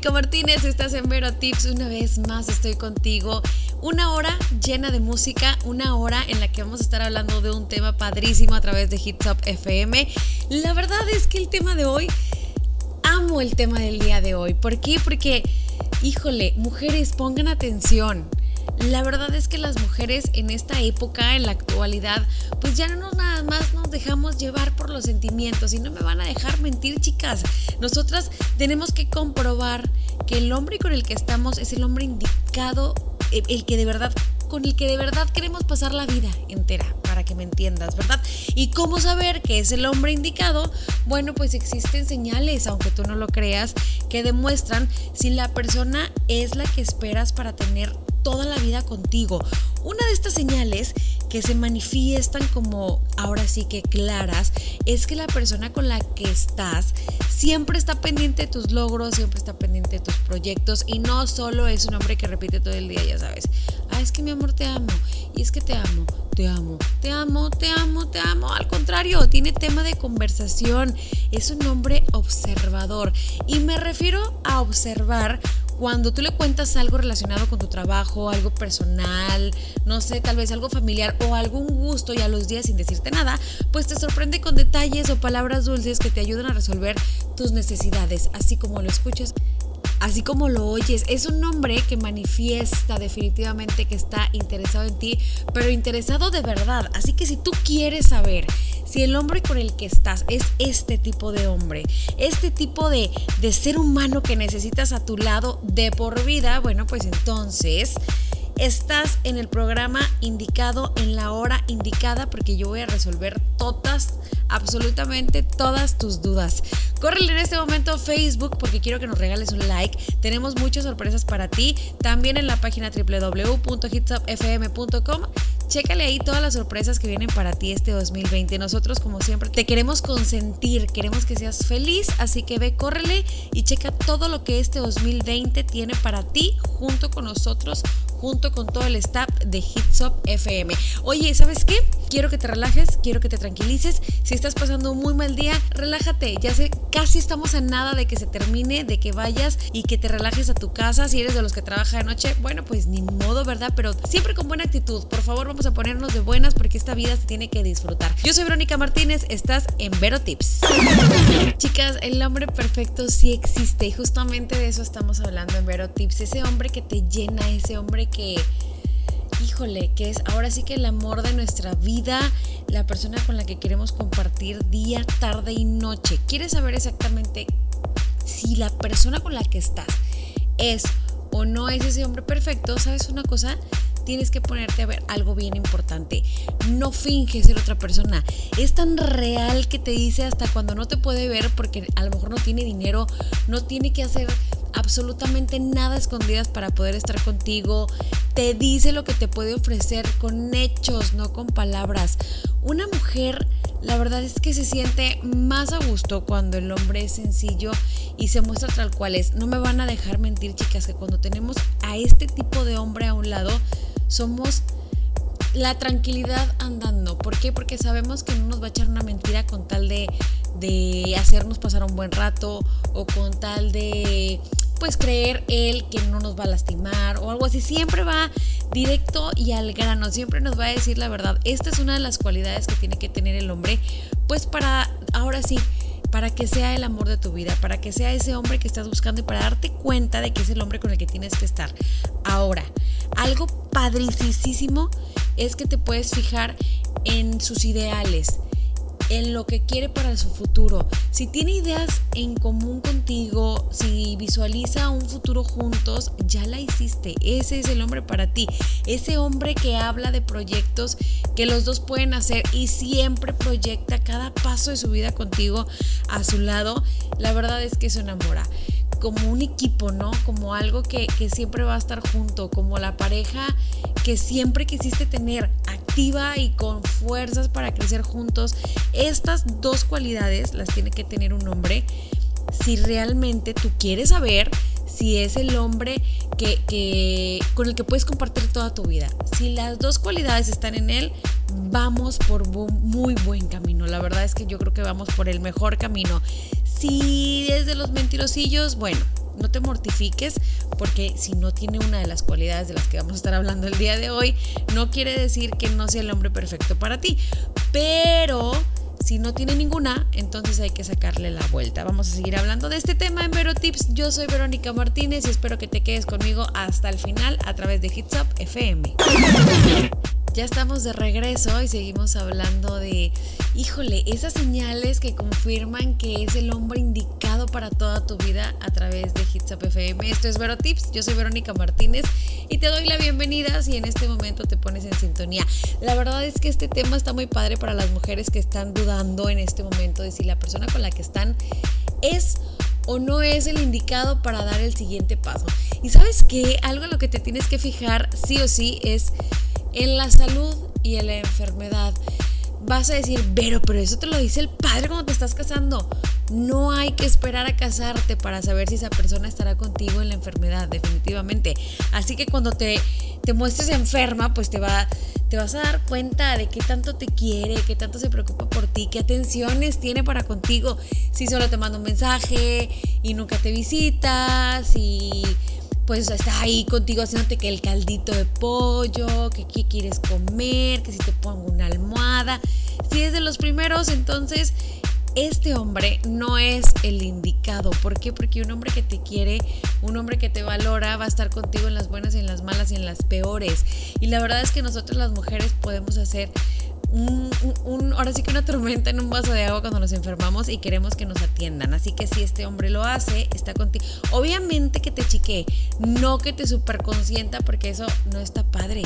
Verónica Martínez, estás en Vero Tips. Una vez más estoy contigo. Una hora llena de música, una hora en la que vamos a estar hablando de un tema padrísimo a través de Hit Top FM. La verdad es que el tema de hoy, amo el tema del día de hoy. ¿Por qué? Porque, híjole, mujeres, pongan atención. La verdad es que las mujeres en esta época, en la actualidad, pues ya no nada más nos dejamos llevar por los sentimientos y no me van a dejar mentir, chicas. Nosotras tenemos que comprobar que el hombre con el que estamos es el hombre indicado, el que de verdad con el que de verdad queremos pasar la vida entera, para que me entiendas, ¿verdad? ¿Y cómo saber que es el hombre indicado? Bueno, pues existen señales, aunque tú no lo creas, que demuestran si la persona es la que esperas para tener toda la vida contigo. Una de estas señales que se manifiestan como ahora sí que claras es que la persona con la que estás siempre está pendiente de tus logros, siempre está pendiente de tus proyectos y no solo es un hombre que repite todo el día, ya sabes. Ah, es que mi amor te amo y es que te amo, te amo, te amo, te amo, te amo. Al contrario, tiene tema de conversación. Es un hombre observador y me refiero a observar cuando tú le cuentas algo relacionado con tu trabajo, algo personal, no sé, tal vez algo familiar o algún gusto y a los días sin decirte nada, pues te sorprende con detalles o palabras dulces que te ayudan a resolver tus necesidades, así como lo escuchas así como lo oyes, es un hombre que manifiesta definitivamente que está interesado en ti, pero interesado de verdad. Así que si tú quieres saber si el hombre con el que estás es este tipo de hombre, este tipo de, de ser humano que necesitas a tu lado de por vida, bueno, pues entonces estás en el programa indicado, en la hora indicada, porque yo voy a resolver todas, absolutamente todas tus dudas. Córrele en este momento a Facebook porque quiero que nos regales un like. Tenemos muchas sorpresas para ti. También en la página www.hitsupfm.com. Chécale ahí todas las sorpresas que vienen para ti este 2020. Nosotros, como siempre, te queremos consentir, queremos que seas feliz, así que ve, córrele y checa todo lo que este 2020 tiene para ti junto con nosotros junto con todo el staff de Hitsop FM. Oye, ¿sabes qué? Quiero que te relajes, quiero que te tranquilices. Si estás pasando un muy mal día, relájate. Ya sé, casi estamos a nada de que se termine, de que vayas y que te relajes a tu casa. Si eres de los que trabaja de noche, bueno, pues ni modo, ¿verdad? Pero siempre con buena actitud. Por favor, vamos a ponernos de buenas porque esta vida se tiene que disfrutar. Yo soy Verónica Martínez, estás en Vero Tips. Chicas, el hombre perfecto sí existe y justamente de eso estamos hablando en Vero Tips. Ese hombre que te llena, ese hombre que, híjole, que es ahora sí que el amor de nuestra vida, la persona con la que queremos compartir día, tarde y noche. ¿Quieres saber exactamente si la persona con la que estás es o no es ese hombre perfecto? ¿Sabes una cosa? tienes que ponerte a ver algo bien importante. No finge ser otra persona. Es tan real que te dice hasta cuando no te puede ver porque a lo mejor no tiene dinero, no tiene que hacer absolutamente nada escondidas para poder estar contigo. Te dice lo que te puede ofrecer con hechos, no con palabras. Una mujer, la verdad es que se siente más a gusto cuando el hombre es sencillo y se muestra tal cual es. No me van a dejar mentir, chicas, que cuando tenemos a este tipo de hombre a un lado, somos la tranquilidad andando. ¿Por qué? Porque sabemos que no nos va a echar una mentira con tal de, de hacernos pasar un buen rato o con tal de pues creer él que no nos va a lastimar o algo así. Siempre va directo y al grano, siempre nos va a decir la verdad. Esta es una de las cualidades que tiene que tener el hombre, pues para, ahora sí, para que sea el amor de tu vida, para que sea ese hombre que estás buscando y para darte cuenta de que es el hombre con el que tienes que estar. Ahora, algo padricísimo es que te puedes fijar en sus ideales en lo que quiere para su futuro. Si tiene ideas en común contigo, si visualiza un futuro juntos, ya la hiciste. Ese es el hombre para ti. Ese hombre que habla de proyectos que los dos pueden hacer y siempre proyecta cada paso de su vida contigo a su lado. La verdad es que se enamora como un equipo, ¿no? Como algo que, que, siempre va a estar junto, como la pareja que siempre quisiste tener y con fuerzas para crecer juntos. Estas dos cualidades las tiene que tener un hombre si realmente tú quieres saber si es el hombre que, con el que puedes compartir toda tu vida. Si las dos cualidades están en él, vamos por muy buen camino. La verdad es que yo creo que vamos por el mejor camino. Si desde los mentirosillos, bueno, no te mortifiques porque si no tiene una de las cualidades de las que vamos a estar hablando el día de hoy, no quiere decir que no sea el hombre perfecto para ti. Pero si no tiene ninguna, entonces hay que sacarle la vuelta. Vamos a seguir hablando de este tema en Vero Tips. Yo soy Verónica Martínez y espero que te quedes conmigo hasta el final a través de Hits Up FM. Ya estamos de regreso y seguimos hablando de, híjole, esas señales que confirman que es el hombre indicado para toda tu vida a través de Hits Up FM. Esto es Vero Tips, yo soy Verónica Martínez y te doy la bienvenida si en este momento te pones en sintonía. La verdad es que este tema está muy padre para las mujeres que están dudando en este momento de si la persona con la que están es o no es el indicado para dar el siguiente paso. Y sabes que algo en lo que te tienes que fijar sí o sí es en la salud y en la enfermedad. Vas a decir, pero, pero eso te lo dice el padre cuando te estás casando. No hay que esperar a casarte para saber si esa persona estará contigo en la enfermedad, definitivamente. Así que cuando te, te muestres enferma, pues te, va, te vas a dar cuenta de qué tanto te quiere, qué tanto se preocupa por ti, qué atenciones tiene para contigo. Si solo te manda un mensaje y nunca te visitas, y pues está ahí contigo haciéndote que el caldito de pollo, que qué quieres comer, que si te pongo una almohada. Si es de los primeros, entonces este hombre no es el indicado. ¿Por qué? Porque un hombre que te quiere, un hombre que te valora, va a estar contigo en las buenas y en las malas y en las peores. Y la verdad es que nosotros las mujeres podemos hacer un, ahora sí que una tormenta en un vaso de agua cuando nos enfermamos y queremos que nos atiendan. Así que si este hombre lo hace, está contigo. Obviamente que te chique, no que te superconsienta porque eso no está padre.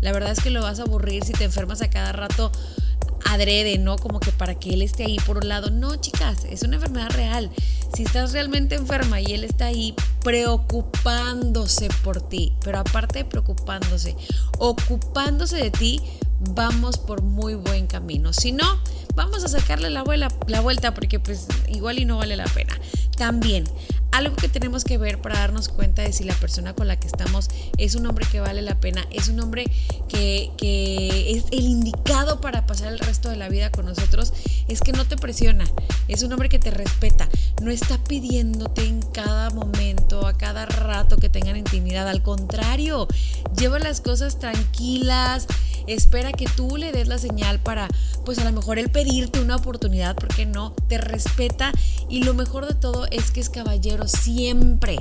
La verdad es que lo vas a aburrir si te enfermas a cada rato adrede, ¿no? Como que para que él esté ahí por un lado. No, chicas, es una enfermedad real. Si estás realmente enferma y él está ahí preocupándose por ti, pero aparte de preocupándose, ocupándose de ti, vamos por muy buen camino. Si no, vamos a sacarle la, vuelta porque pues igual y no vale la pena. También, algo que tenemos que ver para darnos cuenta de si la persona con la que estamos es un hombre que vale la pena, es un hombre que, es el indicado para pasar el resto de la vida con nosotros, es que no te presiona, es un hombre que te respeta, no está pidiéndote en cada momento, a cada rato que tengan intimidad, al contrario, lleva las cosas tranquilas, espera que tú le des la señal para, pues a lo mejor él pedirte una oportunidad, porque no, te respeta y lo mejor de todo es que es caballero siempre,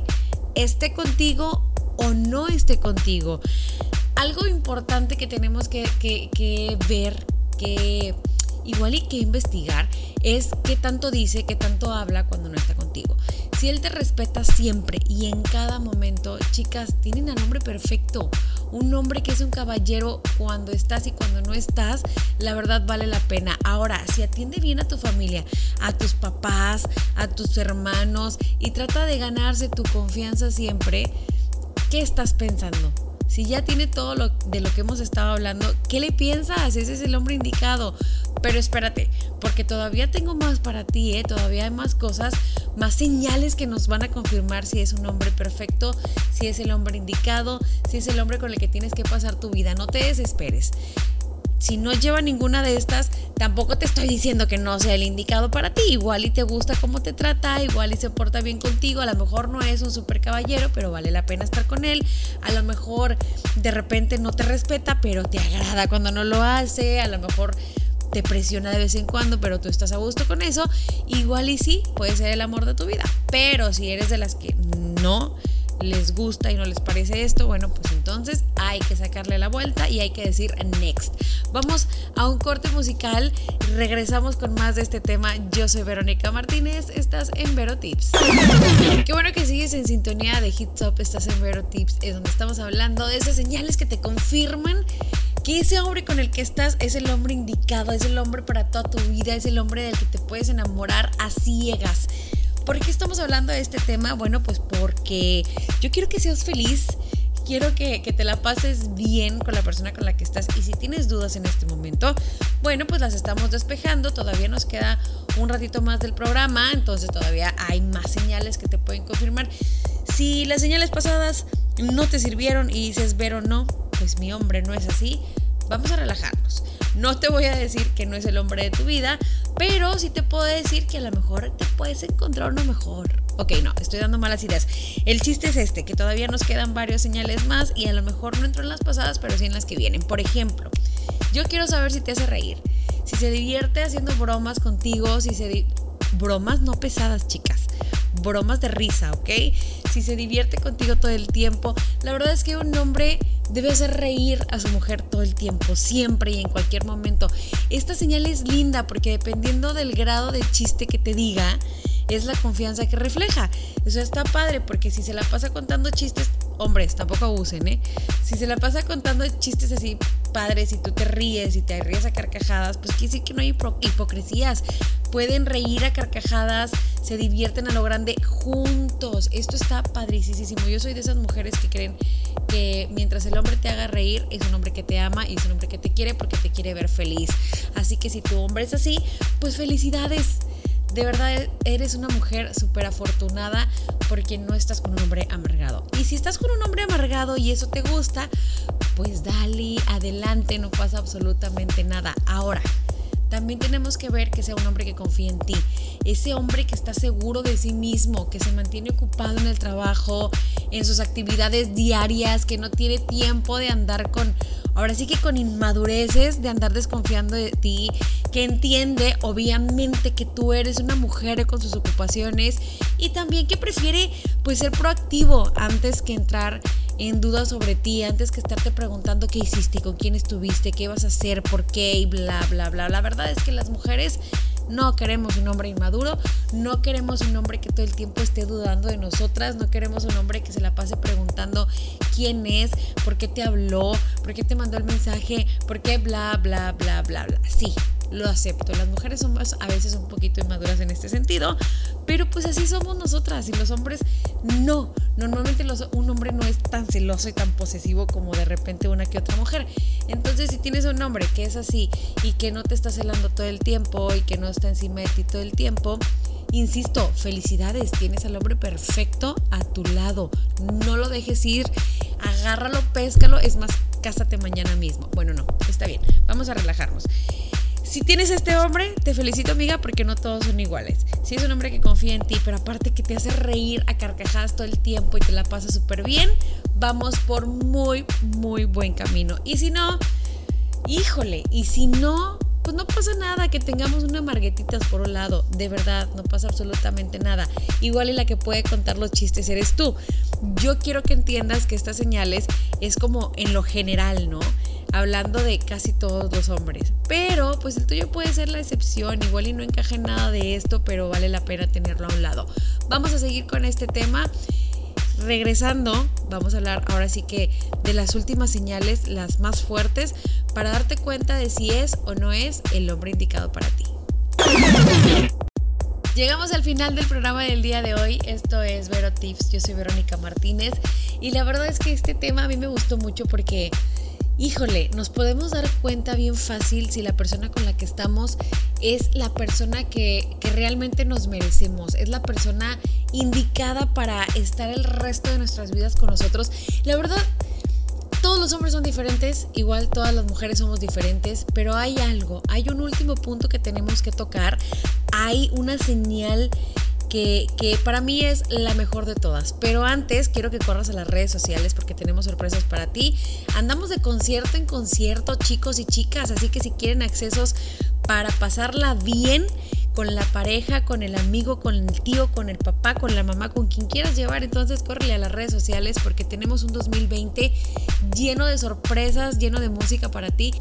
esté contigo o no esté contigo. Algo importante que tenemos que, que ver, que igual y que investigar, es qué tanto dice, qué tanto habla cuando no está contigo. Si él te respeta siempre y en cada momento, chicas, tienen al hombre perfecto. Un hombre que es un caballero cuando estás y cuando no estás, la verdad vale la pena. Ahora, si atiende bien a tu familia, a tus papás, a tus hermanos y trata de ganarse tu confianza siempre, ¿qué estás pensando? Si ya tiene todo lo de lo que hemos estado hablando, ¿qué le piensas? Ese es el hombre indicado. Pero espérate, porque todavía tengo más para ti, ¿eh? Todavía hay más cosas, más señales que nos van a confirmar si es un hombre perfecto, si es el hombre indicado, si es el hombre con el que tienes que pasar tu vida. No te desesperes si no lleva ninguna de estas, tampoco te estoy diciendo que no sea el indicado para ti. Igual y te gusta cómo te trata, igual y se porta bien contigo. A lo mejor no es un super caballero, pero vale la pena estar con él. A lo mejor de repente no te respeta, pero te agrada cuando no lo hace. A lo mejor te presiona de vez en cuando, pero tú estás a gusto con eso. Igual y sí, puede ser el amor de tu vida. Pero si eres de las que no les gusta y no les parece esto, bueno, pues entonces hay que sacarle la vuelta y hay que decir next. Vamos a un corte musical, regresamos con más de este tema. Yo soy Verónica Martínez, estás en Vero Tips. Qué bueno que sigues en sintonía de Hit Top, estás en Vero Tips, es donde estamos hablando de esas señales que te confirman que ese hombre con el que estás es el hombre indicado, es el hombre para toda tu vida, es el hombre del que te puedes enamorar a ciegas. ¿Por qué estamos hablando de este tema? Bueno, pues porque yo quiero que seas feliz, quiero que, te la pases bien con la persona con la que estás y si tienes dudas en este momento, bueno, pues las estamos despejando, todavía nos queda un ratito más del programa, entonces todavía hay más señales que te pueden confirmar. Si las señales pasadas no te sirvieron y dices ver o no, pues mi hombre no es así, vamos a relajarnos. No te voy a decir que no es el hombre de tu vida, pero sí te puedo decir que a lo mejor te puedes encontrar uno mejor. Ok, no, estoy dando malas ideas. El chiste es este, que todavía nos quedan varios señales más y a lo mejor no entro en las pasadas, pero sí en las que vienen. Por ejemplo, yo quiero saber si te hace reír, si se divierte haciendo bromas contigo, si se... Bromas no pesadas, chicas bromas de risa, ¿ok? Si se divierte contigo todo el tiempo. La verdad es que un hombre debe hacer reír a su mujer todo el tiempo, siempre y en cualquier momento. Esta señal es linda porque dependiendo del grado de chiste que te diga, es la confianza que refleja. Eso está padre porque si se la pasa contando chistes, hombres, tampoco abusen, ¿eh? Si se la pasa contando chistes así padres y tú te ríes y te ríes a carcajadas, pues quiere decir que no hay hipocresías. Pueden reír a carcajadas, se divierten a lo grande juntos. Esto está padricísimo. Yo soy de esas mujeres que creen que mientras el hombre te haga reír, es un hombre que te ama y es un hombre que te quiere porque te quiere ver feliz. Así que si tu hombre es así, pues felicidades. De verdad eres una mujer súper afortunada porque no estás con un hombre amargado. Y si estás con un hombre amargado y eso te gusta, pues dale, adelante, no pasa absolutamente nada. Ahora, también tenemos que ver que sea un hombre que confíe en ti. Ese hombre que está seguro de sí mismo, que se mantiene ocupado en el trabajo, en sus actividades diarias, que no tiene tiempo de andar con, ahora sí que con inmadureces, de andar desconfiando de ti, que entiende obviamente que tú eres una mujer con sus ocupaciones y también que prefiere pues ser proactivo antes que entrar en dudas sobre ti, antes que estarte preguntando qué hiciste, con quién estuviste, qué vas a hacer, por qué y bla, bla, bla. La verdad es que las mujeres no queremos un hombre inmaduro, no queremos un hombre que todo el tiempo esté dudando de nosotras, no queremos un hombre que se la pase preguntando quién es, por qué te habló, por qué te mandó el mensaje, por qué bla, bla, bla, bla, bla. Sí, lo acepto. Las mujeres somos a veces un poquito inmaduras en este sentido, pero pues así somos nosotras y los hombres no. Normalmente un hombre no es tan celoso y tan posesivo como de repente una que otra mujer. Entonces si tienes un hombre que es así y que no te está celando todo el tiempo y que no está encima de ti todo el tiempo, Insisto, felicidades, tienes al hombre perfecto a tu lado. No lo dejes ir, agárralo, péscalo, es más, cásate mañana mismo. Bueno, no, está bien, vamos a relajarnos. Si tienes este hombre, te felicito amiga porque no todos son iguales. Si es un hombre que confía en ti, pero aparte que te hace reír a carcajadas todo el tiempo y te la pasa súper bien, vamos por muy, muy buen camino. Y si no, híjole, y si no, pues no pasa nada que tengamos una marguetitas por un lado, de verdad, no pasa absolutamente nada. Igual y la que puede contar los chistes eres tú. Yo quiero que entiendas que estas señales es como en lo general, ¿no? Hablando de casi todos los hombres. Pero pues el tuyo puede ser la excepción, igual y no encaja en nada de esto, pero vale la pena tenerlo a un lado. Vamos a seguir con este tema. Regresando, vamos a hablar ahora sí que de las últimas señales, las más fuertes, para darte cuenta de si es o no es el hombre indicado para ti. Llegamos al final del programa del día de hoy. Esto es Vero Tips. Yo soy Verónica Martínez y la verdad es que este tema a mí me gustó mucho porque híjole, nos podemos dar cuenta bien fácil si la persona con la que estamos es la persona que, realmente nos merecemos, es la persona indicada para estar el resto de nuestras vidas con nosotros. La verdad, todos los hombres son diferentes, igual todas las mujeres somos diferentes, pero hay algo, hay un último punto que tenemos que tocar, hay una señal que, para mí es la mejor de todas. Pero antes quiero que corras a las redes sociales porque tenemos sorpresas para ti. Andamos de concierto en concierto, chicos y chicas, así que si quieren accesos para pasarla bien con la pareja, con el amigo, con el tío, con el papá, con la mamá, con quien quieras llevar, entonces córrele a las redes sociales porque tenemos un 2020 lleno de sorpresas, lleno de música para ti.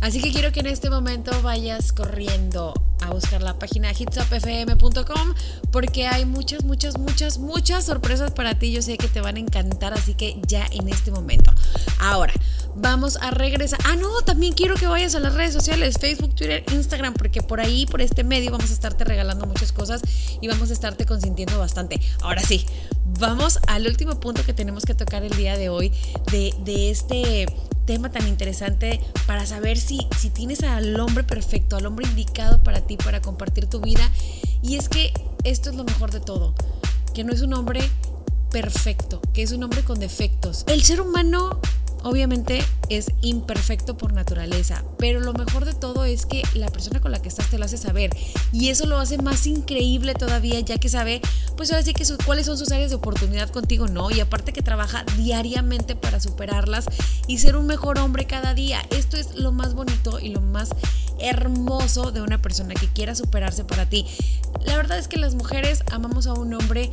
Así que quiero que en este momento vayas corriendo a buscar la página hitsupfm.com porque hay muchas, muchas, muchas, muchas sorpresas para ti. Yo sé que te van a encantar, así que ya en este momento. Ahora, vamos a regresar. Ah, no, también quiero que vayas a las redes sociales, Facebook, Twitter, Instagram, porque por ahí, por este medio, vamos a estarte regalando muchas cosas y vamos a estarte consintiendo bastante. Ahora sí, vamos al último punto que tenemos que tocar el día de hoy de, de este tema tan interesante para saber si, si tienes al hombre perfecto, al hombre indicado para ti, para compartir tu vida. Y es que esto es lo mejor de todo, que no es un hombre perfecto, que es un hombre con defectos. El ser humano obviamente es imperfecto por naturaleza, pero lo mejor de todo es que la persona con la que estás te lo hace saber y eso lo hace más increíble todavía ya que sabe, pues ahora sí que cuáles son sus áreas de oportunidad contigo, ¿no? Y aparte que trabaja diariamente para superarlas y ser un mejor hombre cada día. Esto es lo más bonito y lo más hermoso de una persona que quiera superarse para ti. La verdad es que las mujeres amamos a un hombre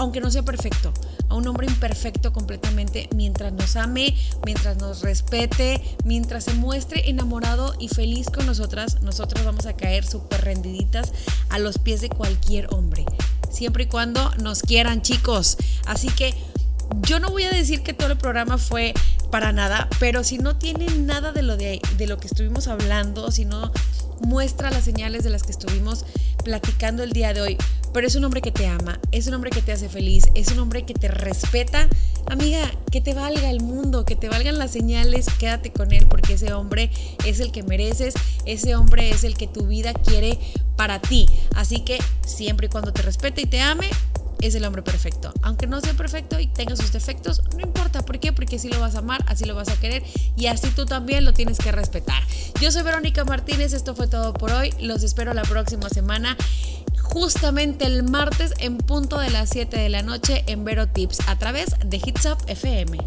aunque no sea perfecto, a un hombre imperfecto completamente, mientras nos ame, mientras nos respete, mientras se muestre enamorado y feliz con nosotras, nosotros vamos a caer súper rendiditas a los pies de cualquier hombre, siempre y cuando nos quieran chicos. Así que yo no voy a decir que todo el programa fue para nada, pero si no tiene nada de lo, de lo que estuvimos hablando, si no muestra las señales de las que estuvimos platicando el día de hoy, pero es un hombre que te ama, es un hombre que te hace feliz, es un hombre que te respeta. Amiga, que te valga el mundo, que te valgan las señales, quédate con él porque ese hombre es el que mereces, ese hombre es el que tu vida quiere para ti. Así que siempre y cuando te respete y te ame, es el hombre perfecto. Aunque no sea perfecto y tenga sus defectos, no importa. ¿Por qué? Porque así lo vas a amar, así lo vas a querer y así tú también lo tienes que respetar. Yo soy Verónica Martínez, esto fue todo por hoy. Los espero la próxima semana justamente el martes en punto de las 7 de la noche en Vero Tips a través de Hits Up FM.